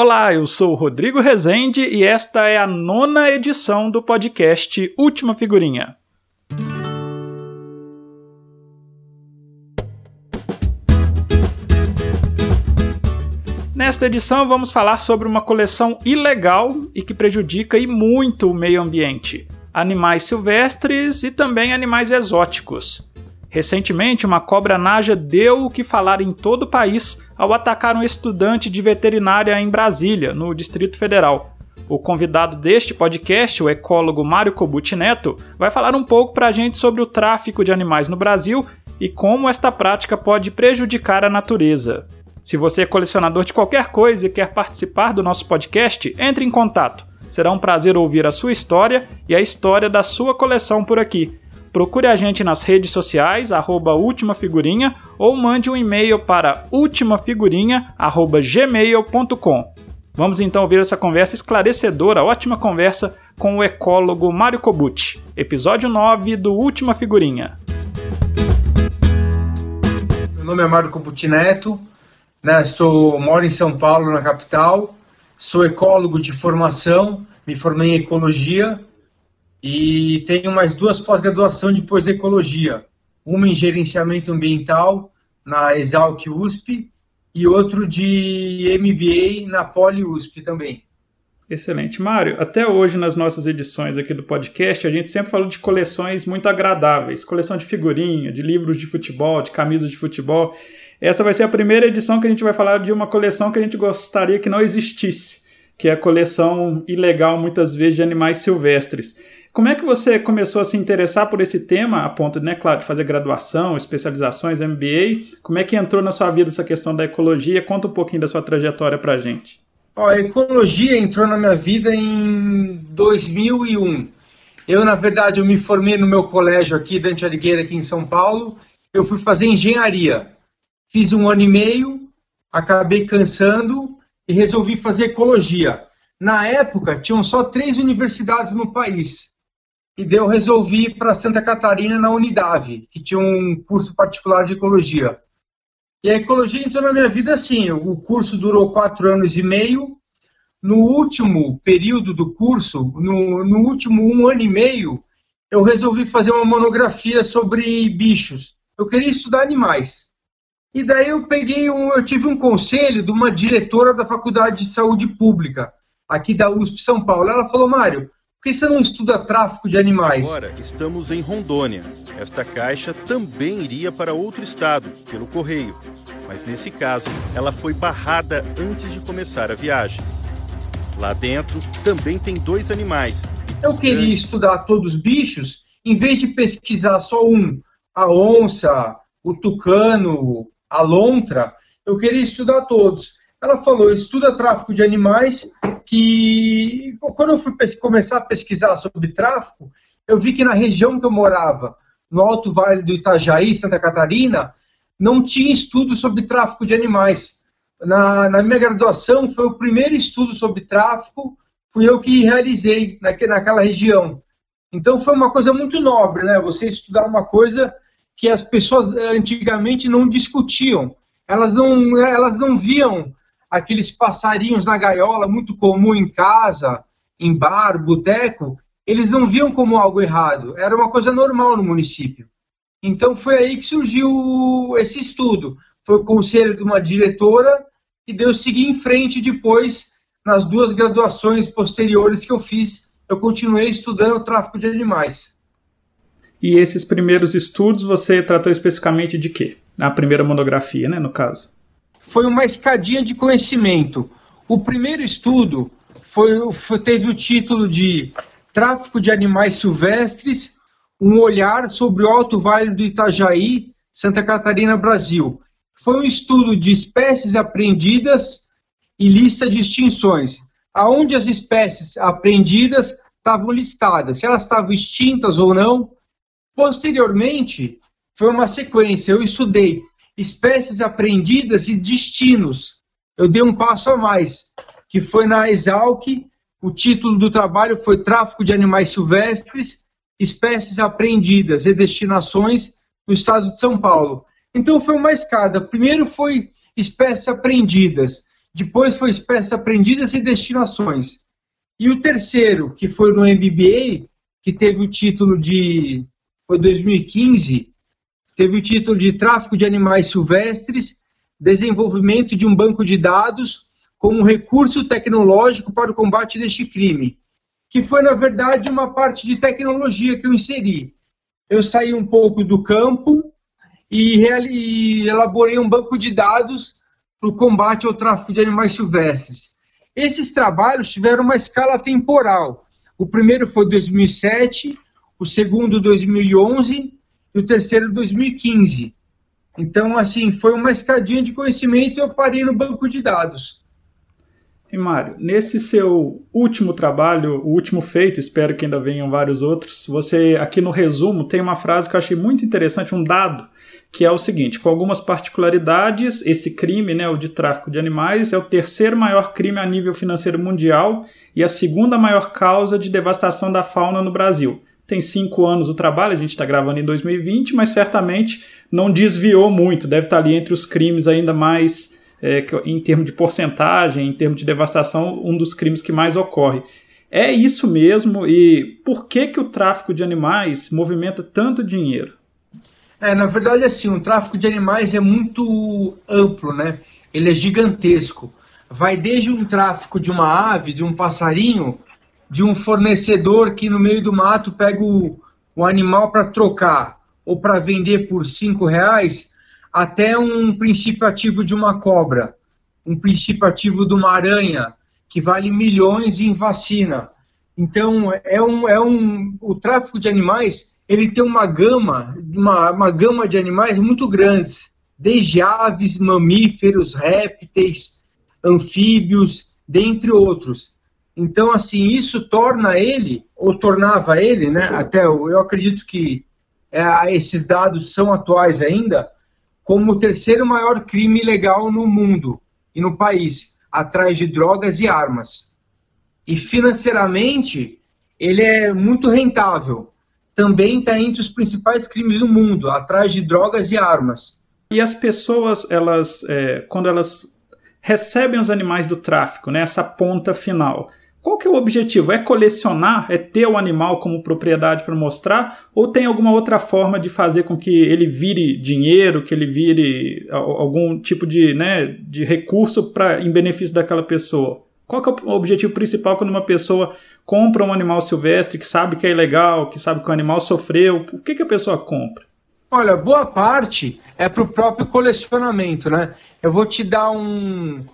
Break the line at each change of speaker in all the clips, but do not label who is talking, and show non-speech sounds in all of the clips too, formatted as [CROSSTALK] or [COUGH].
Olá, eu sou o Rodrigo Rezende e esta é a nona edição do podcast Última Figurinha. Nesta edição vamos falar sobre uma coleção ilegal e que prejudica e muito o meio ambiente: animais silvestres e também animais exóticos. Recentemente, uma cobra naja deu o que falar em todo o país ao atacar um estudante de veterinária em Brasília, no Distrito Federal. O convidado deste podcast, o ecólogo Mário Cobuti Neto, vai falar um pouco para a gente sobre o tráfico de animais no Brasil e como esta prática pode prejudicar a natureza. Se você é colecionador de qualquer coisa e quer participar do nosso podcast, entre em contato. Será um prazer ouvir a sua história e a história da sua coleção por aqui. Procure a gente nas redes sociais, arroba Última Figurinha, ou mande um e-mail para ultimafigurinha.gmail.com. Vamos então ouvir essa conversa esclarecedora, ótima conversa com o ecólogo Mário Kobuchi. Episódio 9 do Última Figurinha.
Meu nome é Mário Kobuchi Neto, né? Sou, moro em São Paulo, na capital. Sou ecólogo de formação, me formei em ecologia e tenho mais duas pós-graduação depois de ecologia. Uma em gerenciamento ambiental na Exalc USP e outro de MBA na Poli USP também.
Excelente. Mário, até hoje nas nossas edições aqui do podcast, a gente sempre falou de coleções muito agradáveis, coleção de figurinha, de livros de futebol, de camisas de futebol. Essa vai ser a primeira edição que a gente vai falar de uma coleção que a gente gostaria que não existisse, que é a coleção ilegal, muitas vezes, de animais silvestres. Como é que você começou a se interessar por esse tema, a ponto, né, claro, de fazer graduação, especializações, MBA? Como é que entrou na sua vida essa questão da ecologia? Conta um pouquinho da sua trajetória para gente.
a ecologia entrou na minha vida em 2001. Eu, na verdade, eu me formei no meu colégio aqui, Dante Alighieri, aqui em São Paulo. Eu fui fazer engenharia fiz um ano e meio, acabei cansando e resolvi fazer ecologia. Na época, tinham só três universidades no país. E daí eu resolvi ir para Santa Catarina, na Unidade, que tinha um curso particular de ecologia. E a ecologia entrou na minha vida assim: o curso durou quatro anos e meio. No último período do curso, no, no último um ano e meio, eu resolvi fazer uma monografia sobre bichos. Eu queria estudar animais. E daí eu peguei um, eu tive um conselho de uma diretora da Faculdade de Saúde Pública, aqui da USP São Paulo. Ela falou, Mário, por que você não estuda tráfico de animais?
Agora estamos em Rondônia. Esta caixa também iria para outro estado, pelo correio. Mas nesse caso, ela foi barrada antes de começar a viagem. Lá dentro também tem dois animais.
Eu queria estudar todos os bichos, em vez de pesquisar só um, a onça, o tucano, a lontra, eu queria estudar todos. Ela falou, estuda tráfico de animais, que quando eu fui começar a pesquisar sobre tráfico, eu vi que na região que eu morava, no Alto Vale do Itajaí, Santa Catarina, não tinha estudo sobre tráfico de animais. Na, na minha graduação, foi o primeiro estudo sobre tráfico, fui eu que realizei naquela região. Então foi uma coisa muito nobre, né? Você estudar uma coisa que as pessoas eh, antigamente não discutiam. Elas não, elas não viam aqueles passarinhos na gaiola muito comum em casa, em bar, boteco, eles não viam como algo errado. Era uma coisa normal no município. Então foi aí que surgiu esse estudo. Foi o conselho de uma diretora e deu seguir em frente depois nas duas graduações posteriores que eu fiz. Eu continuei estudando tráfico de animais.
E esses primeiros estudos você tratou especificamente de quê? Na primeira monografia, né, no caso?
Foi uma escadinha de conhecimento. O primeiro estudo foi, foi, teve o título de Tráfico de Animais Silvestres, um olhar sobre o Alto Vale do Itajaí, Santa Catarina, Brasil. Foi um estudo de espécies apreendidas e lista de extinções, aonde as espécies apreendidas estavam listadas, se elas estavam extintas ou não, Posteriormente, foi uma sequência. Eu estudei espécies apreendidas e destinos. Eu dei um passo a mais, que foi na Exalc. O título do trabalho foi Tráfico de Animais Silvestres, Espécies Apreendidas e Destinações no estado de São Paulo. Então foi uma escada. Primeiro foi espécies apreendidas, depois foi espécies aprendidas e destinações. E o terceiro, que foi no MBA, que teve o título de. Foi 2015, teve o título de Tráfico de Animais Silvestres, Desenvolvimento de um Banco de Dados como recurso tecnológico para o combate deste crime, que foi, na verdade, uma parte de tecnologia que eu inseri. Eu saí um pouco do campo e, elaborei um banco de dados para o combate ao tráfico de animais silvestres. Esses trabalhos tiveram uma escala temporal. O primeiro foi 2007, o segundo 2011 e o terceiro 2015. Então, assim, foi uma escadinha de conhecimento e eu parei no banco de dados.
E Mário, nesse seu último trabalho, o último feito, espero que ainda venham vários outros, você aqui no resumo tem uma frase que eu achei muito interessante, um dado, que é o seguinte: com algumas particularidades, esse crime, né, o de tráfico de animais, é o terceiro maior crime a nível financeiro mundial e a segunda maior causa de devastação da fauna no Brasil. Tem cinco anos o trabalho, a gente está gravando em 2020, mas certamente não desviou muito, deve estar ali entre os crimes ainda mais é, em termos de porcentagem, em termos de devastação, um dos crimes que mais ocorre. É isso mesmo? E por que, que o tráfico de animais movimenta tanto dinheiro?
É, na verdade, assim, o tráfico de animais é muito amplo, né? Ele é gigantesco. Vai desde um tráfico de uma ave, de um passarinho, de um fornecedor que no meio do mato pega o, o animal para trocar ou para vender por cinco reais, até um princípio ativo de uma cobra, um princípio ativo de uma aranha, que vale milhões em vacina. Então, é um, é um, o tráfico de animais ele tem uma gama, uma, uma gama de animais muito grandes, desde aves, mamíferos, répteis, anfíbios, dentre outros. Então, assim, isso torna ele, ou tornava ele, né, até eu acredito que é, esses dados são atuais ainda, como o terceiro maior crime legal no mundo e no país, atrás de drogas e armas. E financeiramente, ele é muito rentável. Também está entre os principais crimes do mundo, atrás de drogas e armas.
E as pessoas, elas, é, quando elas recebem os animais do tráfico, né, essa ponta final, qual que é o objetivo? É colecionar? É ter o animal como propriedade para mostrar? Ou tem alguma outra forma de fazer com que ele vire dinheiro, que ele vire algum tipo de, né, de recurso para em benefício daquela pessoa? Qual que é o objetivo principal quando uma pessoa compra um animal silvestre que sabe que é ilegal, que sabe que o animal sofreu? O que, que a pessoa compra?
Olha, boa parte é para o próprio colecionamento, né? Eu vou te dar um,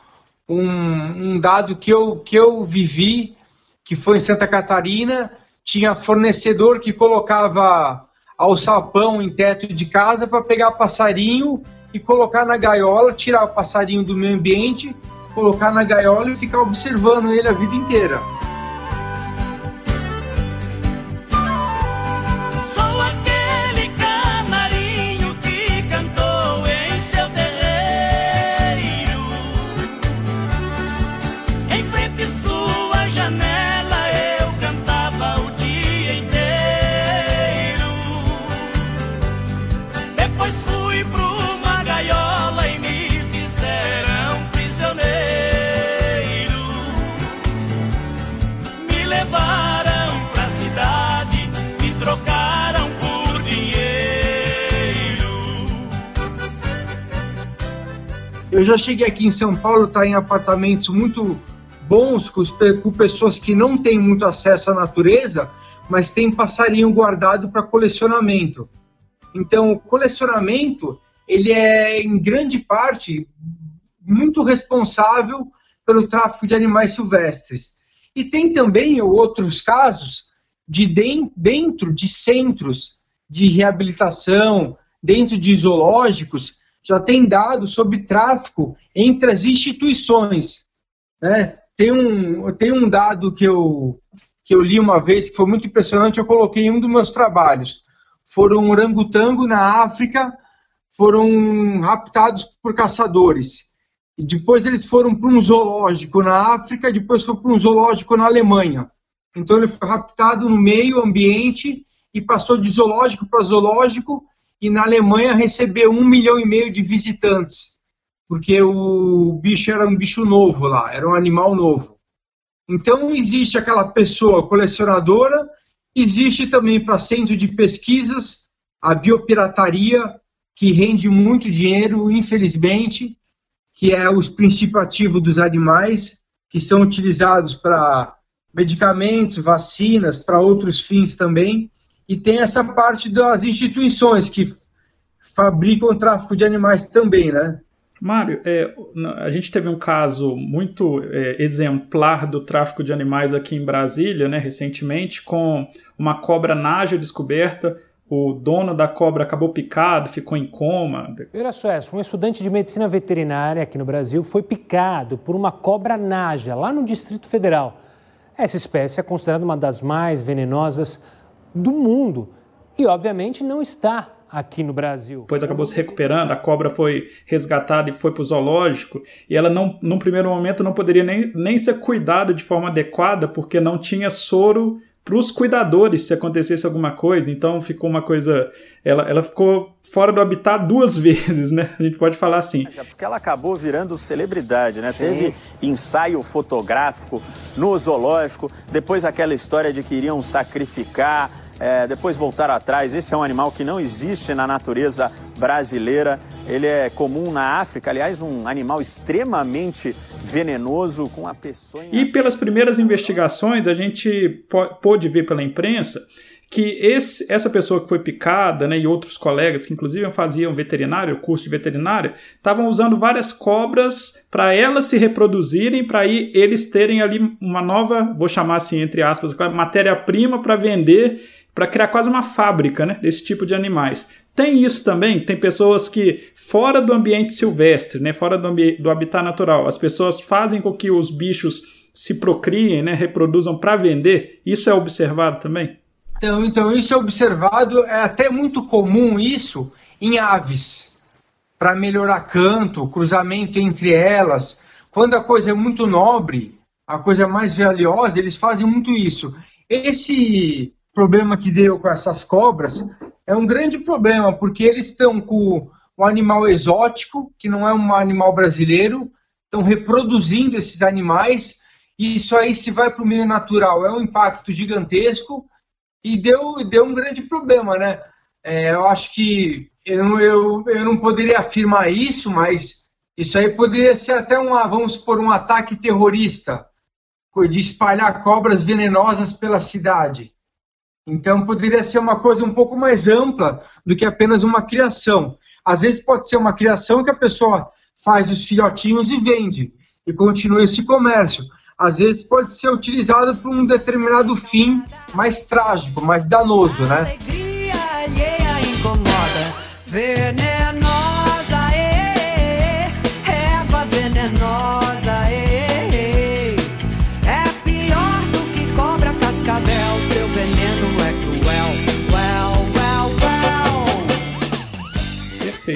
um, um dado que eu, que eu vivi, que foi em Santa Catarina, tinha fornecedor que colocava alçapão em teto de casa para pegar passarinho e colocar na gaiola, tirar o passarinho do meio ambiente, colocar na gaiola e ficar observando ele a vida inteira. Eu já cheguei aqui em São Paulo, tá em apartamentos muito bons, com, com pessoas que não têm muito acesso à natureza, mas tem passarinho guardado para colecionamento. Então, o colecionamento, ele é, em grande parte, muito responsável pelo tráfico de animais silvestres. E tem também outros casos de dentro de centros de reabilitação, dentro de zoológicos, já tem dados sobre tráfico entre as instituições. Né? Tem, um, tem um dado que eu, que eu li uma vez que foi muito impressionante, eu coloquei em um dos meus trabalhos. Foram orangotango na África, foram raptados por caçadores. E depois eles foram para um zoológico na África, depois foi para um zoológico na Alemanha. Então ele foi raptado no meio ambiente e passou de zoológico para zoológico e na Alemanha recebeu um milhão e meio de visitantes. porque o bicho era um bicho novo lá, era um animal novo. Então existe aquela pessoa colecionadora, existe também para centro de pesquisas a biopirataria, que rende muito dinheiro, infelizmente, que é os princípio ativo dos animais, que são utilizados para medicamentos, vacinas, para outros fins também. E tem essa parte das instituições que fabricam o tráfico de animais também, né?
Mário, é, a gente teve um caso muito é, exemplar do tráfico de animais aqui em Brasília, né, recentemente, com uma cobra naja descoberta. O dono da cobra acabou picado, ficou em coma.
Olha só, um estudante de medicina veterinária aqui no Brasil foi picado por uma cobra naja lá no Distrito Federal. Essa espécie é considerada uma das mais venenosas do mundo e, obviamente, não está aqui no Brasil.
Depois acabou se recuperando, a cobra foi resgatada e foi para o zoológico, e ela, não, num primeiro momento, não poderia nem, nem ser cuidada de forma adequada, porque não tinha soro para os cuidadores se acontecesse alguma coisa. Então ficou uma coisa. Ela, ela ficou fora do habitat duas [LAUGHS] vezes, né? A gente pode falar assim.
Porque ela acabou virando celebridade, né? Sim. Teve ensaio fotográfico no zoológico, depois aquela história de que iriam sacrificar é, depois voltar atrás. Esse é um animal que não existe na natureza brasileira. Ele é comum na África, aliás, um animal extremamente venenoso com a peçonha.
E pelas primeiras investigações, a gente pôde ver pela imprensa que esse, essa pessoa que foi picada, né, e outros colegas que inclusive faziam veterinário, curso de veterinária, estavam usando várias cobras para elas se reproduzirem, para eles terem ali uma nova, vou chamar assim entre aspas, matéria-prima para vender para criar quase uma fábrica né, desse tipo de animais. Tem isso também, tem pessoas que, fora do ambiente silvestre, né, fora do, do habitat natural, as pessoas fazem com que os bichos se procriem, né, reproduzam para vender. Isso é observado também?
Então, então, isso é observado, é até muito comum isso em aves, para melhorar canto, cruzamento entre elas. Quando a coisa é muito nobre, a coisa é mais valiosa, eles fazem muito isso. Esse problema que deu com essas cobras é um grande problema, porque eles estão com um animal exótico, que não é um animal brasileiro, estão reproduzindo esses animais, e isso aí se vai para o meio natural, é um impacto gigantesco, e deu, deu um grande problema, né? É, eu acho que eu, eu, eu não poderia afirmar isso, mas isso aí poderia ser até um, vamos por um ataque terrorista, de espalhar cobras venenosas pela cidade. Então poderia ser uma coisa um pouco mais ampla do que apenas uma criação. Às vezes pode ser uma criação que a pessoa faz os filhotinhos e vende e continua esse comércio. Às vezes pode ser utilizado para um determinado fim mais trágico, mais danoso, né?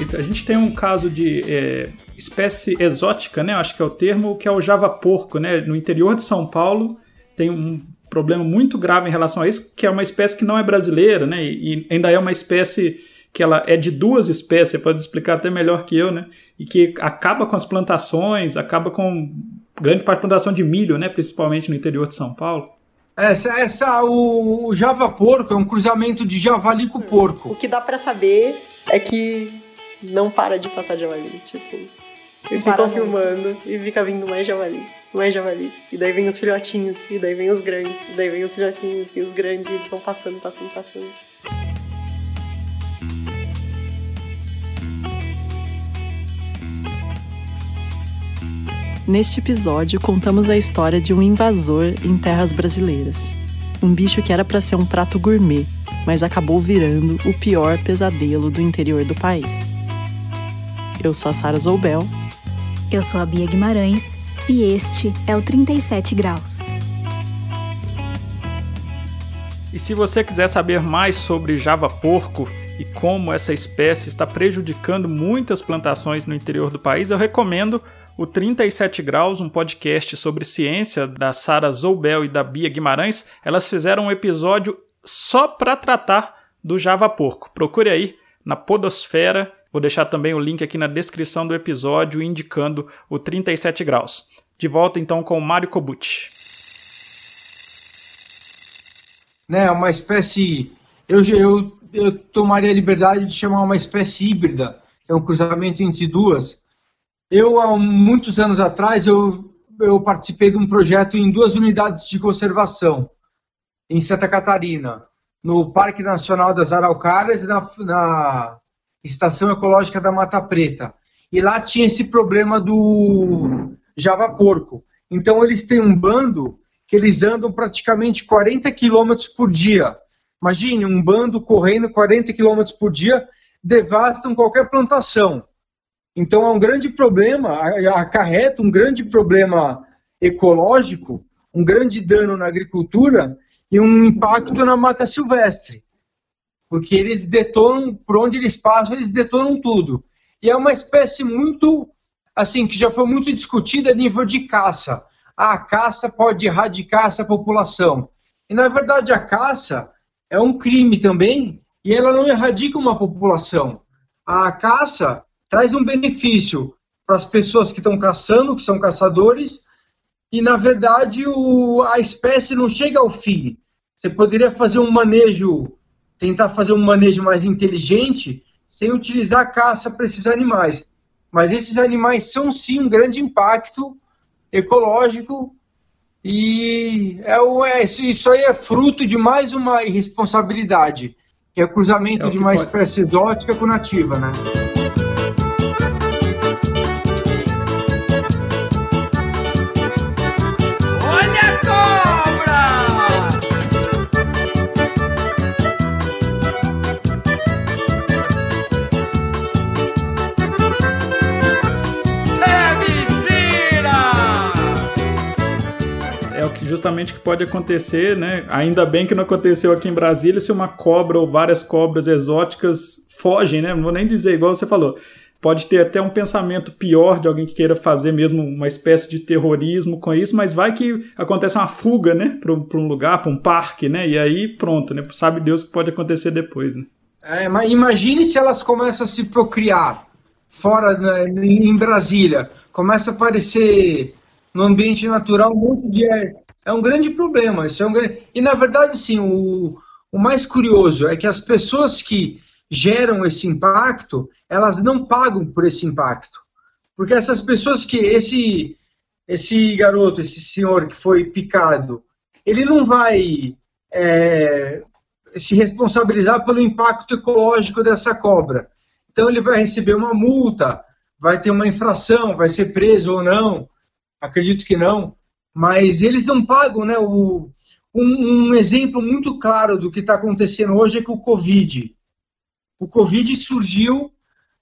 Perfeito. A gente tem um caso de é, espécie exótica, né? Acho que é o termo, que é o java porco, né? No interior de São Paulo tem um problema muito grave em relação a isso, que é uma espécie que não é brasileira, né? E ainda é uma espécie que ela é de duas espécies, você pode explicar até melhor que eu, né? E que acaba com as plantações, acaba com grande parte da plantação de milho, né? Principalmente no interior de São Paulo.
Essa, essa, o, o java porco é um cruzamento de javali com porco.
O que dá para saber é que não para de passar javali, tipo. E ficam filmando e fica vindo mais javali, mais javali. E daí vem os filhotinhos, e daí vem os grandes, e daí vem os filhotinhos e os grandes, e eles vão passando, passando, passando.
Neste episódio, contamos a história de um invasor em terras brasileiras. Um bicho que era para ser um prato gourmet, mas acabou virando o pior pesadelo do interior do país. Eu sou a Sara Zoubel.
Eu sou a Bia Guimarães e este é o 37 Graus.
E se você quiser saber mais sobre Java porco e como essa espécie está prejudicando muitas plantações no interior do país, eu recomendo o 37 Graus, um podcast sobre ciência da Sara Zoubel e da Bia Guimarães. Elas fizeram um episódio só para tratar do Java porco. Procure aí na Podosfera Vou deixar também o link aqui na descrição do episódio indicando o 37 graus. De volta então com o Mário Kobuchi.
Né, uma espécie. Eu, eu, eu tomaria a liberdade de chamar uma espécie híbrida, é um cruzamento entre duas. Eu, há muitos anos atrás, eu, eu participei de um projeto em duas unidades de conservação, em Santa Catarina, no Parque Nacional das Araucárias e na, na Estação Ecológica da Mata Preta. E lá tinha esse problema do Java Porco. Então eles têm um bando que eles andam praticamente 40 km por dia. Imagine um bando correndo 40 km por dia, devastam qualquer plantação. Então é um grande problema, acarreta um grande problema ecológico, um grande dano na agricultura e um impacto na mata silvestre porque eles detonam, por onde eles passam, eles detonam tudo. E é uma espécie muito, assim, que já foi muito discutida a nível de caça. A caça pode erradicar essa população. E, na verdade, a caça é um crime também, e ela não erradica uma população. A caça traz um benefício para as pessoas que estão caçando, que são caçadores, e, na verdade, o, a espécie não chega ao fim. Você poderia fazer um manejo tentar fazer um manejo mais inteligente sem utilizar caça para esses animais. Mas esses animais são sim um grande impacto ecológico e é, o, é isso aí é fruto de mais uma irresponsabilidade, que é o cruzamento é o de uma pode. espécie exótica com nativa, né?
Justamente que pode acontecer, né? Ainda bem que não aconteceu aqui em Brasília se uma cobra ou várias cobras exóticas fogem, né? Não vou nem dizer igual você falou. Pode ter até um pensamento pior de alguém que queira fazer mesmo uma espécie de terrorismo com isso, mas vai que acontece uma fuga, né? Para um lugar, para um parque, né? E aí pronto, né? Sabe Deus o que pode acontecer depois, né?
É, mas imagine se elas começam a se procriar fora né, em Brasília, começa a aparecer no ambiente natural um monte de é um grande problema. Isso é um grande... E, na verdade, sim, o, o mais curioso é que as pessoas que geram esse impacto, elas não pagam por esse impacto. Porque essas pessoas que esse esse garoto, esse senhor que foi picado, ele não vai é, se responsabilizar pelo impacto ecológico dessa cobra. Então ele vai receber uma multa, vai ter uma infração, vai ser preso ou não. Acredito que não mas eles não pagam, né? O, um, um exemplo muito claro do que está acontecendo hoje é que o Covid. O Covid surgiu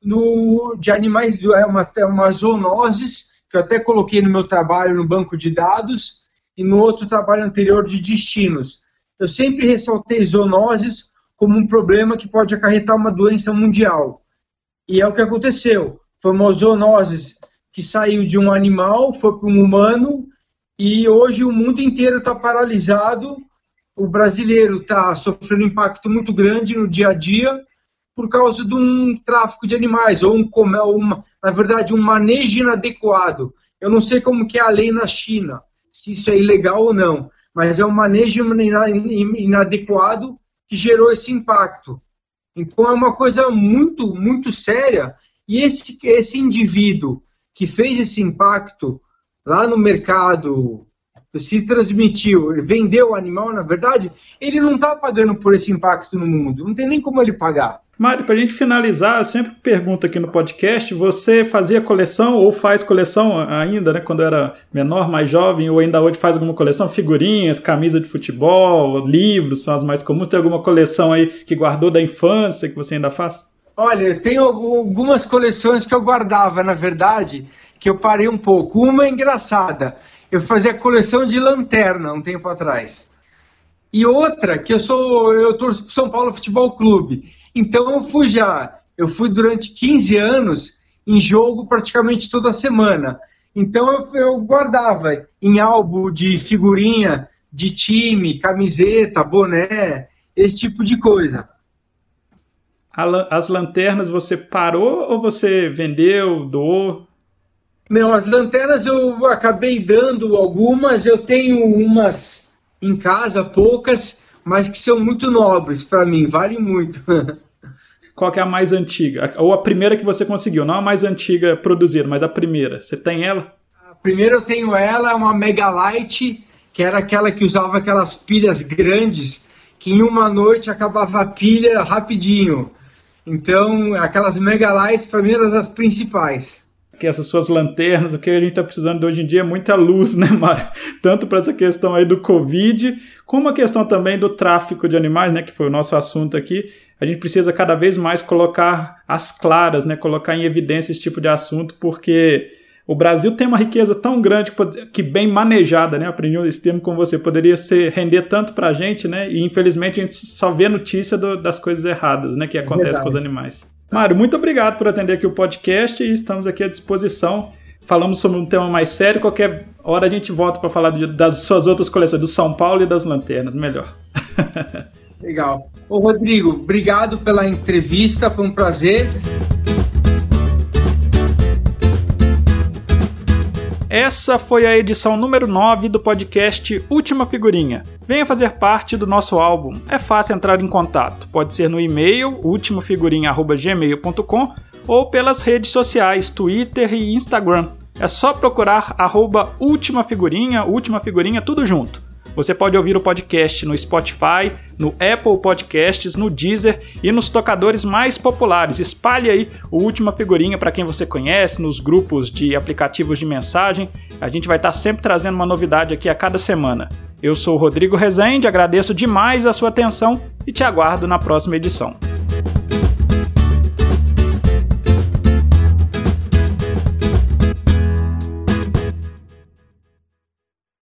no, de animais, é uma, é uma zoonoses, que eu até coloquei no meu trabalho no banco de dados, e no outro trabalho anterior de destinos. Eu sempre ressaltei zoonoses como um problema que pode acarretar uma doença mundial. E é o que aconteceu. Foi uma zoonose que saiu de um animal, foi para um humano, e hoje o mundo inteiro está paralisado. O brasileiro está sofrendo um impacto muito grande no dia a dia por causa de um tráfico de animais, ou um, uma, na verdade, um manejo inadequado. Eu não sei como que é a lei na China, se isso é ilegal ou não, mas é um manejo inadequado que gerou esse impacto. Então é uma coisa muito, muito séria. E esse, esse indivíduo que fez esse impacto lá no mercado se transmitiu, vendeu o animal, na verdade, ele não está pagando por esse impacto no mundo. Não tem nem como ele pagar.
Mário, para a gente finalizar, eu sempre pergunto aqui no podcast: você fazia coleção ou faz coleção ainda, né? Quando era menor, mais jovem, ou ainda hoje faz alguma coleção? Figurinhas, camisa de futebol, livros são as mais comuns. Tem alguma coleção aí que guardou da infância que você ainda faz?
Olha, tem algumas coleções que eu guardava, na verdade, que eu parei um pouco. Uma é engraçada. Eu fazia coleção de lanterna um tempo atrás. E outra, que eu sou. Eu torço pro São Paulo Futebol Clube. Então eu fui já. Eu fui durante 15 anos em jogo praticamente toda semana. Então eu, eu guardava em álbum de figurinha, de time, camiseta, boné, esse tipo de coisa.
As lanternas você parou ou você vendeu, doou?
Não, as lanternas eu acabei dando algumas, eu tenho umas em casa, poucas, mas que são muito nobres para mim, valem muito. [LAUGHS]
Qual é a mais antiga? Ou a primeira que você conseguiu, não a mais antiga produzida, mas a primeira. Você tem ela?
A primeira eu tenho ela, uma Megalight, que era aquela que usava aquelas pilhas grandes, que em uma noite acabava a pilha rapidinho. Então, aquelas Megalights para mim eram as principais
que essas suas lanternas, o que a gente está precisando hoje em dia é muita luz, [LAUGHS] né, Mário? Tanto para essa questão aí do Covid, como a questão também do tráfico de animais, né, que foi o nosso assunto aqui. A gente precisa cada vez mais colocar as claras, né, colocar em evidência esse tipo de assunto, porque o Brasil tem uma riqueza tão grande que bem manejada, né? Aprendi esse termo com você, poderia ser render tanto para a gente, né? E infelizmente a gente só vê notícia do, das coisas erradas, né? Que acontecem com os animais. Mário, muito obrigado por atender aqui o podcast e estamos aqui à disposição. Falamos sobre um tema mais sério, qualquer hora a gente volta para falar das suas outras coleções, do São Paulo e das lanternas, melhor. [LAUGHS]
Legal. Ô Rodrigo, obrigado pela entrevista, foi um prazer.
Essa foi a edição número 9 do podcast Última Figurinha. Venha fazer parte do nosso álbum. É fácil entrar em contato. Pode ser no e-mail ultimafigurinha@gmail.com ou pelas redes sociais Twitter e Instagram. É só procurar arroba Última Figurinha, Última Figurinha, tudo junto. Você pode ouvir o podcast no Spotify, no Apple Podcasts, no Deezer e nos tocadores mais populares. Espalhe aí o Última Figurinha para quem você conhece, nos grupos de aplicativos de mensagem. A gente vai estar tá sempre trazendo uma novidade aqui a cada semana. Eu sou o Rodrigo Rezende, agradeço demais a sua atenção e te aguardo na próxima edição.